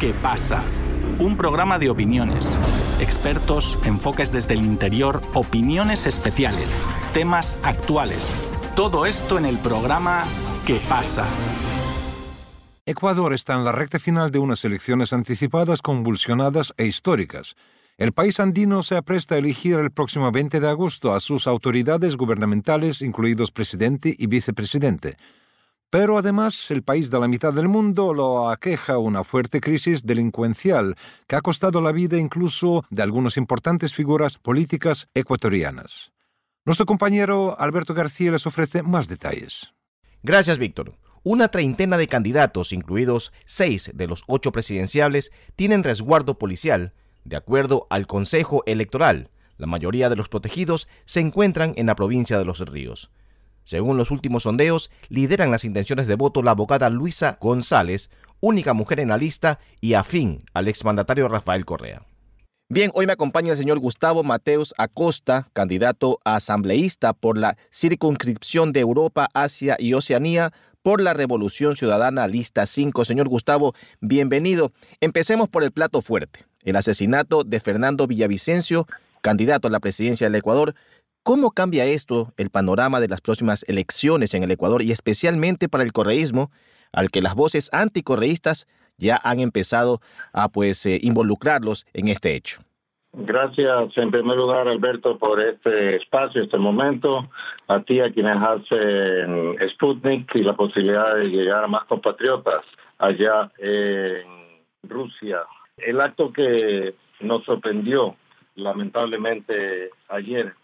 ¿Qué pasa? Un programa de opiniones, expertos, enfoques desde el interior, opiniones especiales, temas actuales. Todo esto en el programa ¿Qué pasa? Ecuador está en la recta final de unas elecciones anticipadas convulsionadas e históricas. El país andino se apresta a elegir el próximo 20 de agosto a sus autoridades gubernamentales, incluidos presidente y vicepresidente. Pero además, el país de la mitad del mundo lo aqueja una fuerte crisis delincuencial que ha costado la vida incluso de algunas importantes figuras políticas ecuatorianas. Nuestro compañero Alberto García les ofrece más detalles. Gracias, Víctor. Una treintena de candidatos, incluidos seis de los ocho presidenciables, tienen resguardo policial, de acuerdo al Consejo Electoral. La mayoría de los protegidos se encuentran en la provincia de Los Ríos. Según los últimos sondeos, lideran las intenciones de voto la abogada Luisa González, única mujer en la lista y afín al exmandatario Rafael Correa. Bien, hoy me acompaña el señor Gustavo Mateus Acosta, candidato a asambleísta por la circunscripción de Europa, Asia y Oceanía por la Revolución Ciudadana Lista 5. Señor Gustavo, bienvenido. Empecemos por el plato fuerte, el asesinato de Fernando Villavicencio, candidato a la presidencia del Ecuador, ¿Cómo cambia esto el panorama de las próximas elecciones en el Ecuador y especialmente para el correísmo, al que las voces anticorreístas ya han empezado a pues eh, involucrarlos en este hecho? Gracias en primer lugar Alberto por este espacio, este momento, a ti, a quienes hacen Sputnik y la posibilidad de llegar a más compatriotas allá en Rusia. El acto que nos sorprendió lamentablemente ayer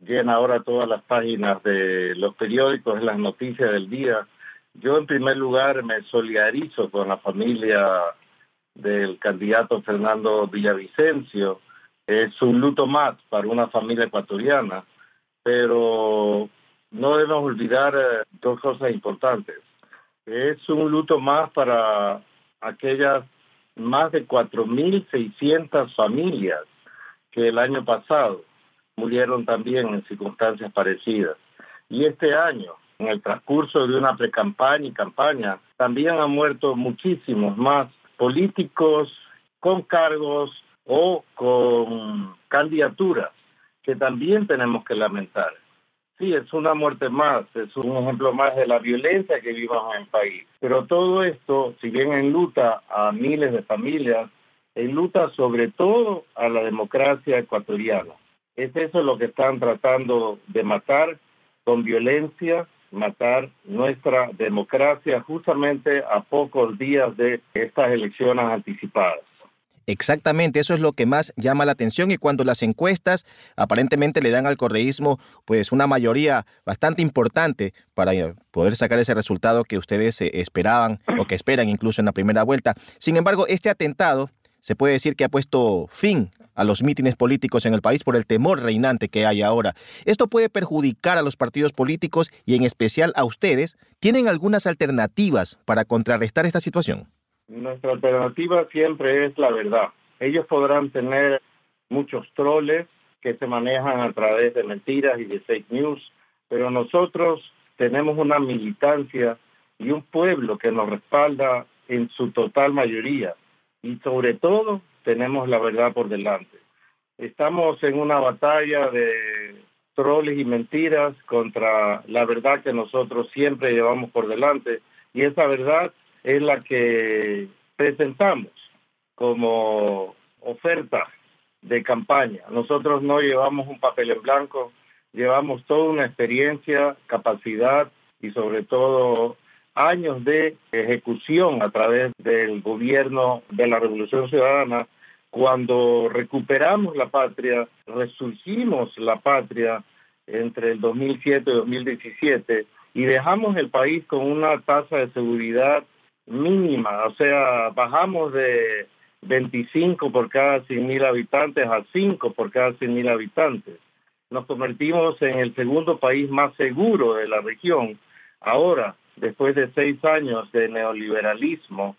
llena ahora todas las páginas de los periódicos, las noticias del día. Yo en primer lugar me solidarizo con la familia del candidato Fernando Villavicencio. Es un luto más para una familia ecuatoriana, pero no debemos olvidar eh, dos cosas importantes. Es un luto más para aquellas más de 4.600 familias que el año pasado murieron también en circunstancias parecidas. Y este año, en el transcurso de una precampaña y campaña, también han muerto muchísimos más políticos con cargos o con candidaturas que también tenemos que lamentar. Sí, es una muerte más, es un ejemplo más de la violencia que vivimos en el país. Pero todo esto, si bien enluta a miles de familias, enluta sobre todo a la democracia ecuatoriana. Es eso lo que están tratando de matar con violencia, matar nuestra democracia justamente a pocos días de estas elecciones anticipadas. Exactamente, eso es lo que más llama la atención y cuando las encuestas aparentemente le dan al correísmo pues una mayoría bastante importante para poder sacar ese resultado que ustedes eh, esperaban o que esperan incluso en la primera vuelta. Sin embargo, este atentado se puede decir que ha puesto fin a los mítines políticos en el país por el temor reinante que hay ahora. Esto puede perjudicar a los partidos políticos y en especial a ustedes. ¿Tienen algunas alternativas para contrarrestar esta situación? Nuestra alternativa siempre es la verdad. Ellos podrán tener muchos troles que se manejan a través de mentiras y de fake news, pero nosotros tenemos una militancia y un pueblo que nos respalda en su total mayoría y sobre todo tenemos la verdad por delante. Estamos en una batalla de troles y mentiras contra la verdad que nosotros siempre llevamos por delante y esa verdad es la que presentamos como oferta de campaña. Nosotros no llevamos un papel en blanco, llevamos toda una experiencia, capacidad y sobre todo años de ejecución a través del gobierno de la Revolución Ciudadana. Cuando recuperamos la patria, resurgimos la patria entre el 2007 y 2017 y dejamos el país con una tasa de seguridad mínima, o sea, bajamos de 25 por cada 100 mil habitantes a 5 por cada 100 mil habitantes. Nos convertimos en el segundo país más seguro de la región. Ahora, después de seis años de neoliberalismo,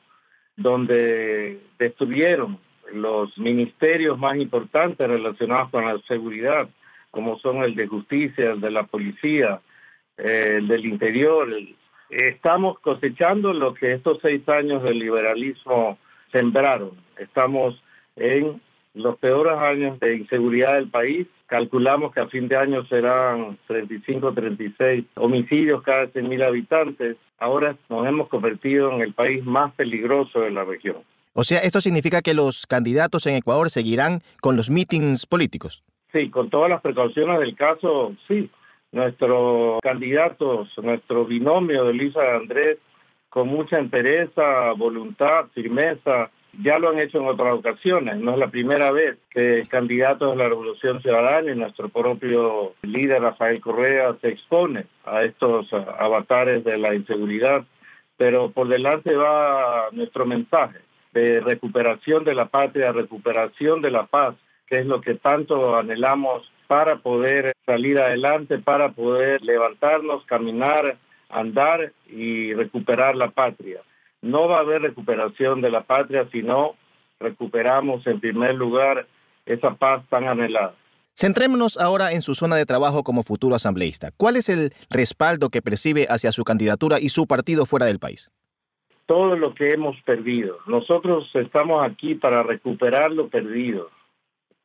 donde destruyeron los ministerios más importantes relacionados con la seguridad, como son el de justicia, el de la policía, el del interior. Estamos cosechando lo que estos seis años de liberalismo sembraron. Estamos en los peores años de inseguridad del país. Calculamos que a fin de año serán 35, 36 homicidios cada 100.000 habitantes. Ahora nos hemos convertido en el país más peligroso de la región. O sea, ¿esto significa que los candidatos en Ecuador seguirán con los mítines políticos? Sí, con todas las precauciones del caso, sí. Nuestros candidatos, nuestro binomio de Luisa Andrés, con mucha entereza, voluntad, firmeza, ya lo han hecho en otras ocasiones. No es la primera vez que candidatos de la Revolución Ciudadana y nuestro propio líder Rafael Correa se expone a estos avatares de la inseguridad. Pero por delante va nuestro mensaje de recuperación de la patria, recuperación de la paz, que es lo que tanto anhelamos para poder salir adelante, para poder levantarnos, caminar, andar y recuperar la patria. No va a haber recuperación de la patria si no recuperamos en primer lugar esa paz tan anhelada. Centrémonos ahora en su zona de trabajo como futuro asambleísta. ¿Cuál es el respaldo que percibe hacia su candidatura y su partido fuera del país? Todo lo que hemos perdido. Nosotros estamos aquí para recuperar lo perdido.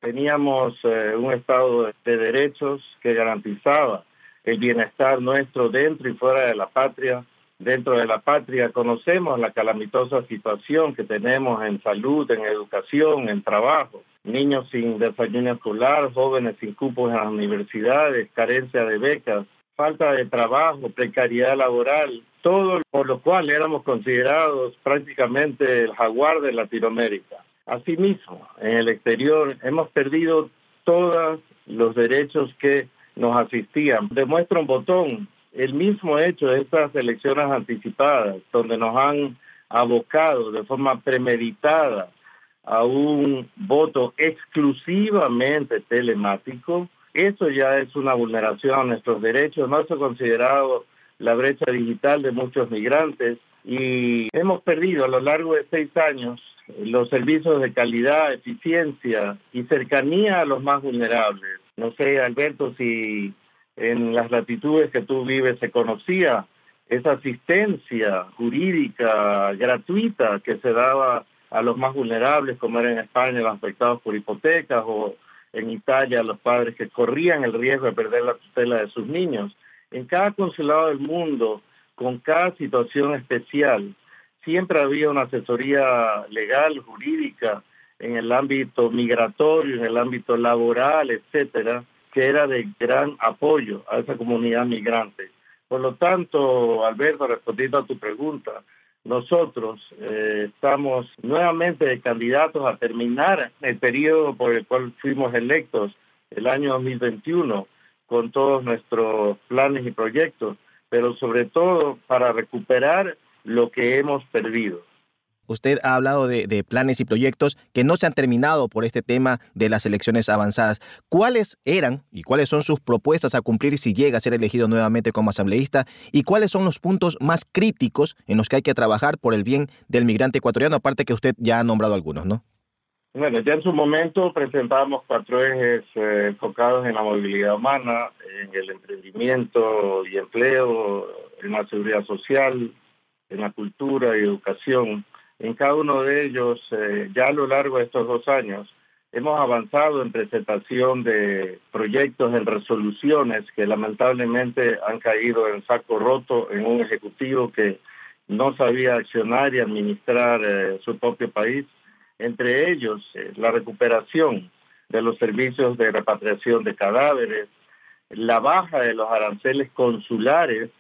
Teníamos eh, un Estado de derechos que garantizaba el bienestar nuestro dentro y fuera de la patria dentro de la patria. Conocemos la calamitosa situación que tenemos en salud, en educación, en trabajo. Niños sin desayuno escolar, jóvenes sin cupos en las universidades, carencia de becas, falta de trabajo, precariedad laboral, todo por lo cual éramos considerados prácticamente el jaguar de Latinoamérica. Asimismo, en el exterior hemos perdido todos los derechos que nos asistían. Demuestra un botón el mismo hecho de estas elecciones anticipadas, donde nos han abocado de forma premeditada a un voto exclusivamente telemático, eso ya es una vulneración a nuestros derechos, no se ha considerado la brecha digital de muchos migrantes y hemos perdido a lo largo de seis años los servicios de calidad, eficiencia y cercanía a los más vulnerables. No sé, Alberto, si en las latitudes que tú vives se conocía esa asistencia jurídica gratuita que se daba a los más vulnerables, como era en España los afectados por hipotecas o en Italia los padres que corrían el riesgo de perder la tutela de sus niños. En cada consulado del mundo, con cada situación especial, siempre había una asesoría legal, jurídica, en el ámbito migratorio, en el ámbito laboral, etcétera, que era de gran apoyo a esa comunidad migrante. Por lo tanto, Alberto, respondiendo a tu pregunta, nosotros eh, estamos nuevamente candidatos a terminar el periodo por el cual fuimos electos el año 2021 con todos nuestros planes y proyectos, pero sobre todo para recuperar lo que hemos perdido. Usted ha hablado de, planes y proyectos que no se han terminado por este tema de las elecciones avanzadas. ¿Cuáles eran y cuáles son sus propuestas a cumplir si llega a ser elegido nuevamente como asambleísta? ¿Y cuáles son los puntos más críticos en los que hay que trabajar por el bien del migrante ecuatoriano? Aparte que usted ya ha nombrado algunos, ¿no? Bueno, ya en su momento presentamos cuatro ejes eh, enfocados en la movilidad humana, en el emprendimiento y empleo, en la seguridad social, en la cultura y educación en cada uno de ellos, eh, ya a lo largo de estos dos años, hemos avanzado en presentación de proyectos, en resoluciones que lamentablemente han caído en saco roto en un ejecutivo que no sabía accionar y administrar eh, su propio país. Entre ellos, eh, la recuperación de los servicios de repatriación de cadáveres, la baja de los aranceles consulares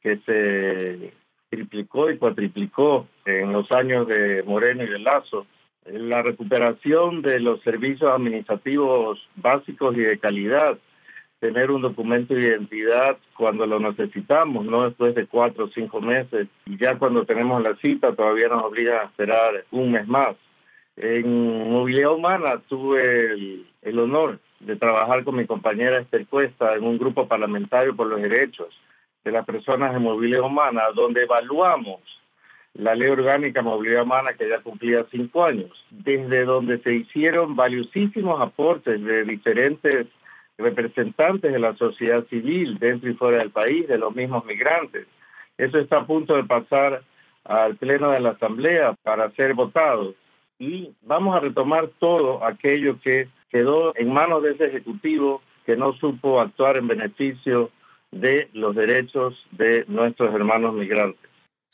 que se triplicó y cuatriplicó en los años de Moreno y de Lazo. La recuperación de los servicios administrativos básicos y de calidad, tener un documento de identidad cuando lo necesitamos, no después de cuatro o cinco meses, y ya cuando tenemos la cita todavía nos obliga a esperar un mes más. En movilidad humana tuve el, el honor de trabajar con mi compañera Esther Cuesta en un grupo parlamentario por los derechos de las personas en movilidad humana, donde evaluamos la ley orgánica de movilidad humana que ya cumplía cinco años, desde donde se hicieron valiosísimos aportes de diferentes representantes de la sociedad civil dentro y fuera del país, de los mismos migrantes. Eso está a punto de pasar al Pleno de la Asamblea para ser votado. y vamos a retomar todo aquello que quedó en manos de ese Ejecutivo que no supo actuar en beneficio de los derechos de nuestros hermanos migrantes.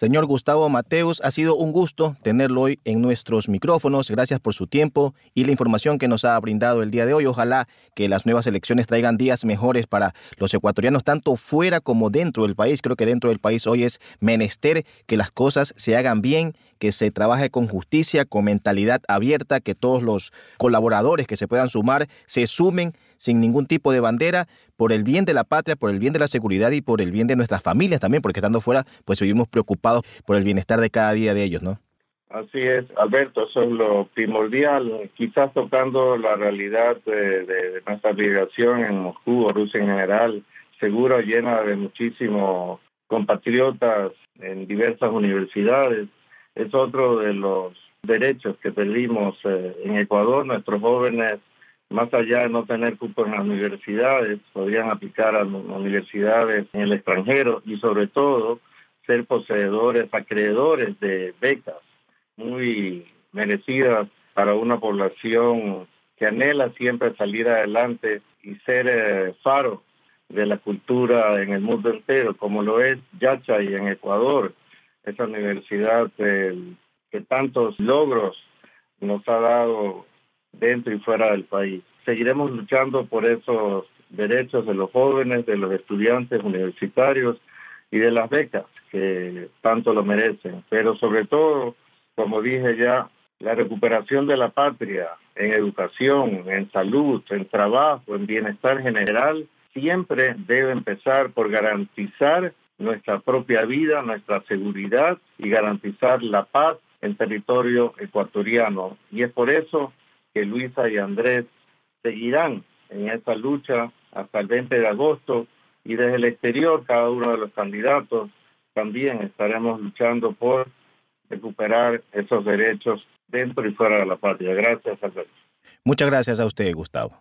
Señor Gustavo Mateus, ha sido un gusto tenerlo hoy en nuestros micrófonos. Gracias por su tiempo y la información que nos ha brindado el día de hoy. Ojalá que las nuevas elecciones traigan días mejores para los ecuatorianos, tanto fuera como dentro del país. Creo que dentro del país hoy es menester que las cosas se hagan bien, que se trabaje con justicia, con mentalidad abierta, que todos los colaboradores que se puedan sumar se sumen sin ningún tipo de bandera, por el bien de la patria, por el bien de la seguridad y por el bien de nuestras familias también, porque estando fuera, pues vivimos preocupados por el bienestar de cada día de ellos, ¿no? Así es, Alberto, eso es lo primordial, quizás tocando la realidad de, nuestra migración en Moscú o Rusia en general, seguro llena de muchísimos compatriotas en diversas universidades, es otro de los derechos que perdimos eh, en Ecuador, nuestros jóvenes más allá de no tener cupo en las universidades, podrían aplicar a universidades en el extranjero y sobre todo ser poseedores, acreedores de becas muy merecidas para una población que anhela siempre salir adelante y ser eh, faro de la cultura en el mundo entero, como lo es Yachay en Ecuador, esa universidad que tantos logros nos ha dado dentro y fuera del país. Seguiremos luchando por esos derechos de los jóvenes, de los estudiantes universitarios y de las becas que tanto lo merecen. Pero sobre todo, como dije ya, la recuperación de la patria en educación, en salud, en trabajo, en bienestar general, siempre debe empezar por garantizar nuestra propia vida, nuestra seguridad y garantizar la paz en territorio ecuatoriano. Y es por eso que Luisa y Andrés seguirán en esta lucha hasta el 20 de agosto y desde el exterior cada uno de los candidatos también estaremos luchando por recuperar esos derechos dentro y fuera de la patria. Gracias, Alberto. Muchas gracias a usted, Gustavo.